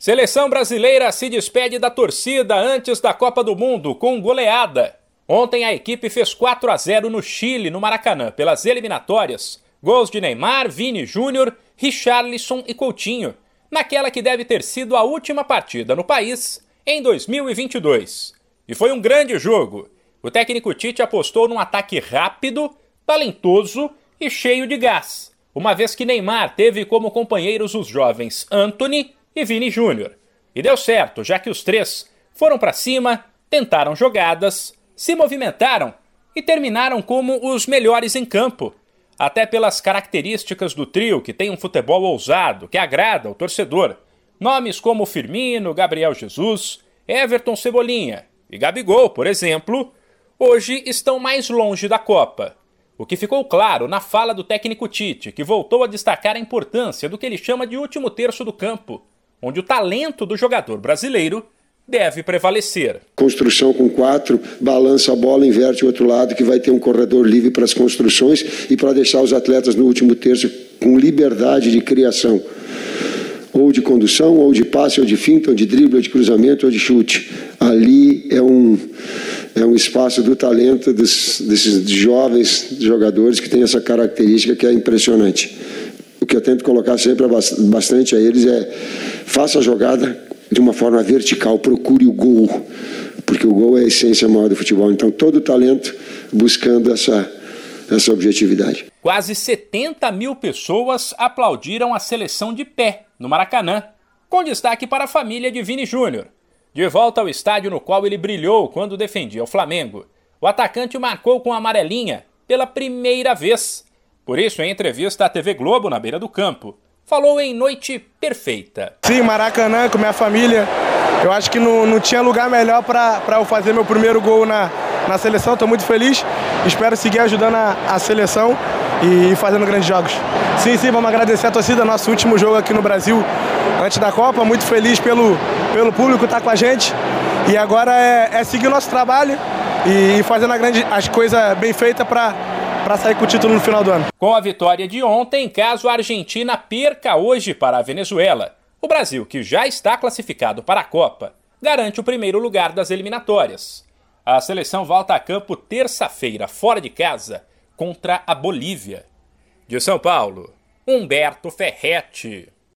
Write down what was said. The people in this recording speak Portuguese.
Seleção brasileira se despede da torcida antes da Copa do Mundo com goleada. Ontem a equipe fez 4 a 0 no Chile, no Maracanã, pelas eliminatórias. Gols de Neymar, Vini Júnior, Richarlison e Coutinho, naquela que deve ter sido a última partida no país em 2022. E foi um grande jogo. O técnico Tite apostou num ataque rápido, talentoso e cheio de gás, uma vez que Neymar teve como companheiros os jovens Anthony e Vini Júnior. E deu certo, já que os três foram para cima, tentaram jogadas, se movimentaram e terminaram como os melhores em campo. Até pelas características do trio, que tem um futebol ousado, que agrada ao torcedor. Nomes como Firmino, Gabriel Jesus, Everton Cebolinha e Gabigol, por exemplo, hoje estão mais longe da Copa. O que ficou claro na fala do técnico Tite, que voltou a destacar a importância do que ele chama de último terço do campo onde o talento do jogador brasileiro deve prevalecer. Construção com quatro, balança a bola, inverte o outro lado, que vai ter um corredor livre para as construções e para deixar os atletas no último terço com liberdade de criação. Ou de condução, ou de passe, ou de finta, ou de drible, ou de cruzamento, ou de chute. Ali é um, é um espaço do talento dos, desses jovens jogadores que tem essa característica que é impressionante. Que eu tento colocar sempre bastante a eles é faça a jogada de uma forma vertical, procure o gol, porque o gol é a essência maior do futebol. Então, todo o talento buscando essa, essa objetividade. Quase 70 mil pessoas aplaudiram a seleção de pé no Maracanã, com destaque para a família de Vini Júnior. De volta ao estádio no qual ele brilhou quando defendia o Flamengo, o atacante marcou com a amarelinha pela primeira vez por isso, em entrevista à TV Globo na beira do campo, falou em noite perfeita. Sim, Maracanã com minha família. Eu acho que não, não tinha lugar melhor para eu fazer meu primeiro gol na, na seleção. Estou muito feliz. Espero seguir ajudando a, a seleção e, fazendo grandes jogos. Sim, sim, vamos agradecer a torcida. Nosso último jogo aqui no Brasil antes da Copa. Muito feliz pelo, pelo público estar tá com a gente. E agora é, é seguir o nosso trabalho e, fazendo grande, as coisas bem feitas para para sair com o título no final do ano. Com a vitória de ontem, caso a Argentina perca hoje para a Venezuela, o Brasil, que já está classificado para a Copa, garante o primeiro lugar das eliminatórias. A seleção volta a campo terça-feira, fora de casa, contra a Bolívia. De São Paulo, Humberto Ferretti.